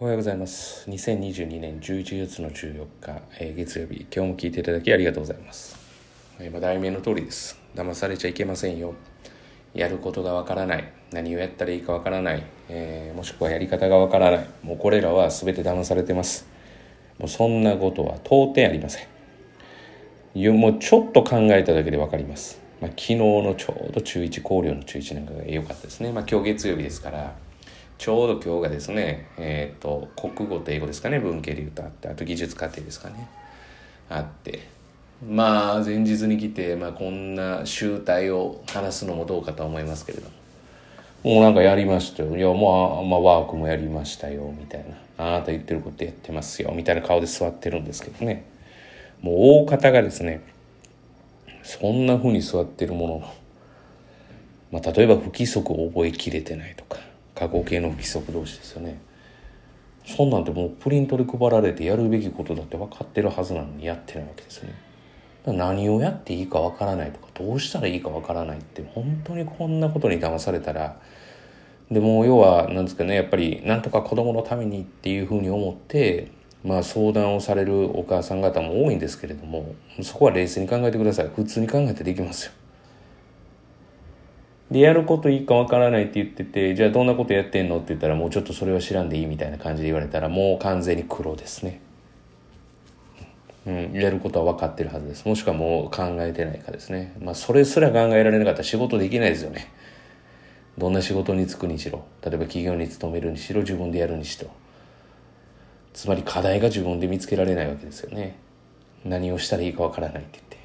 おはようございます。2022年11月の14日、えー、月曜日、今日も聞いていただきありがとうございます。えー、題名の通りです。騙されちゃいけませんよ。やることがわからない。何をやったらいいかわからない。えー、もしくはやり方がわからない。もうこれらは全て騙されてます。もうそんなことは到底ありません。もうちょっと考えただけでわかります。まあ、昨日のちょうど中1考慮の中1なんかが良かったですね。まあ、今日月曜日ですから、ちょうど今日がですね、えっ、ー、と、国語と英語ですかね、文系で言うとあって、あと技術課程ですかね、あって、まあ、前日に来て、まあ、こんな集大を話すのもどうかと思いますけれども、もうなんかやりましたよ。いや、まあ、まあ、ワークもやりましたよ、みたいな。あなた言ってることやってますよ、みたいな顔で座ってるんですけどね。もう大方がですね、そんな風に座ってるものの、まあ、例えば不規則を覚えきれてないとか、過去形の不規則同士ですよね。そんなんてもうプリントで配られてやるべきことだって分かってるはずなのにやってないわけですよね。何をやっていいか分からないとかどうしたらいいか分からないって本当にこんなことに騙されたらでも要は何ですかねやっぱりなんとか子供のためにっていうふうに思ってまあ相談をされるお母さん方も多いんですけれどもそこは冷静に考えてください。普通に考えてできますよ。でやることいいかわからないって言っててじゃあどんなことやってんの？って言ったらもうちょっとそれは知らんでいいみたいな感じで言われたらもう完全に黒ですね。うん、やることは分かってるはずです。もしくはもう考えてないかですね。まあそれすら考えられなかったら仕事できないですよね。どんな仕事に就くにしろ。例えば企業に勤めるにしろ自分でやるにしろ。つまり課題が自分で見つけられないわけですよね。何をしたらいいか分からないって言って。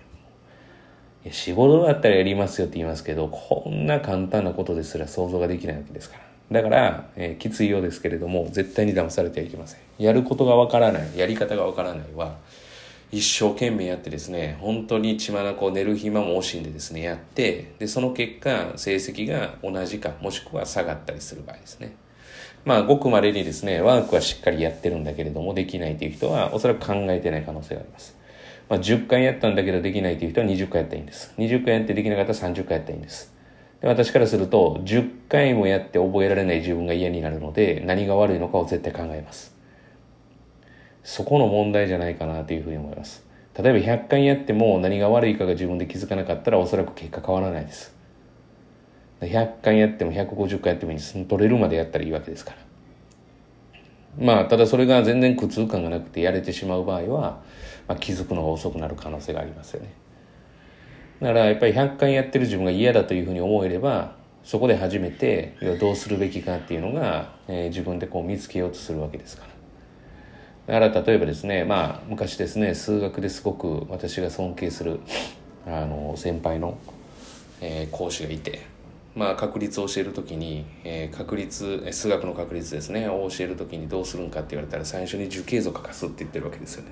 仕事だったらやりますよって言いますけど、こんな簡単なことですら想像ができないわけですから。だから、えー、きついようですけれども、絶対に騙されてはいけません。やることがわからない、やり方がわからないは、一生懸命やってですね、本当に血眼寝る暇も惜しんでですね、やって、で、その結果、成績が同じか、もしくは下がったりする場合ですね。まあ、ごく稀にですね、ワークはしっかりやってるんだけれども、できないという人は、おそらく考えてない可能性があります。まあ、10回やったんだけどできないという人は20回やったらいいんです。20回やってできなかったら30回やったらいいんです。で私からすると、10回もやって覚えられない自分が嫌になるので、何が悪いのかを絶対考えます。そこの問題じゃないかなというふうに思います。例えば100回やっても何が悪いかが自分で気づかなかったらおそらく結果変わらないです。100回やっても150回やってもいいんです。取れるまでやったらいいわけですから。まあ、ただそれが全然苦痛感がなくてやれてしまう場合は、まあ、気づくのが遅くなる可能性がありますよね。だからやっぱり100回やってる自分が嫌だというふうに思えれば、そこで初めてどうするべきかっていうのが、えー、自分でこう見つけようとするわけですから。だから例えばですね、まあ昔ですね、数学ですごく私が尊敬するあの先輩の、えー、講師がいて、まあ、確率を教える時に、えー、確率数学の確率ですねを教える時にどうするんかって言われたら最初に樹形図を書かすって言ってるわけですよね。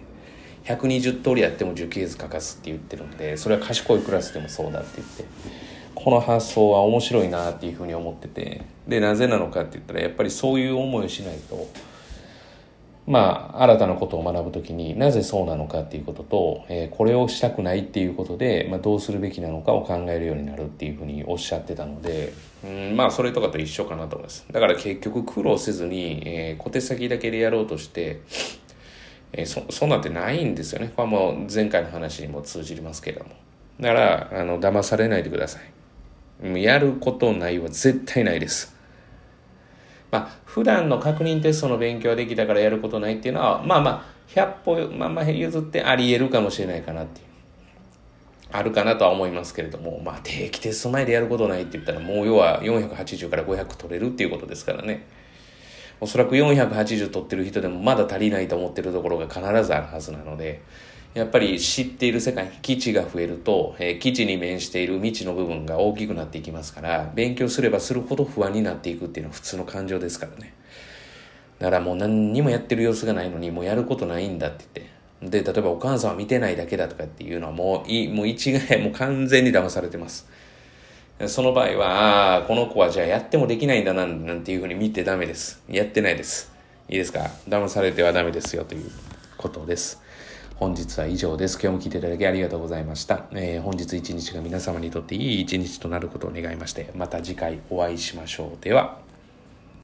120通りやっても樹形図書かすって言ってるんでそれは賢いクラスでもそうだって言ってこの発想は面白いなっていうふうに思っててでなぜなのかって言ったらやっぱりそういう思いをしないとまあ、新たなことを学ぶときになぜそうなのかっていうことと、えー、これをしたくないっていうことで、まあ、どうするべきなのかを考えるようになるっていうふうにおっしゃってたので、うん、まあそれとかと一緒かなと思います。だから結局苦労せずに、えー、小手先だけでやろうとして、えー、そそんなんてないんですよね。これはもう前回の話にも通じますけれども。だからあの騙されないでください。やることないは絶対ないです。まあ、普段の確認テストの勉強できたからやることないっていうのは、まあまあ、100歩、まあまあ譲ってあり得るかもしれないかなっていう。あるかなとは思いますけれども、まあ定期テスト前でやることないって言ったら、もう要は480から500取れるっていうことですからね。おそらく480取ってる人でもまだ足りないと思ってるところが必ずあるはずなので、やっぱり知っている世界、基地が増えると、えー、基地に面している未知の部分が大きくなっていきますから、勉強すればするほど不安になっていくっていうのは普通の感情ですからね。だからもう何にもやってる様子がないのに、もうやることないんだって言って。で、例えばお母さんは見てないだけだとかっていうのはもうい、もう一概、もう完全に騙されてます。その場合は、ああ、この子はじゃあやってもできないんだな、なんていうふうに見てダメです。やってないです。いいですか？騙されてはダメですよということです。本日は以上です。今日も聞いていただきありがとうございました。えー、本日一日が皆様にとっていい一日となることを願いまして、また次回お会いしましょう。では。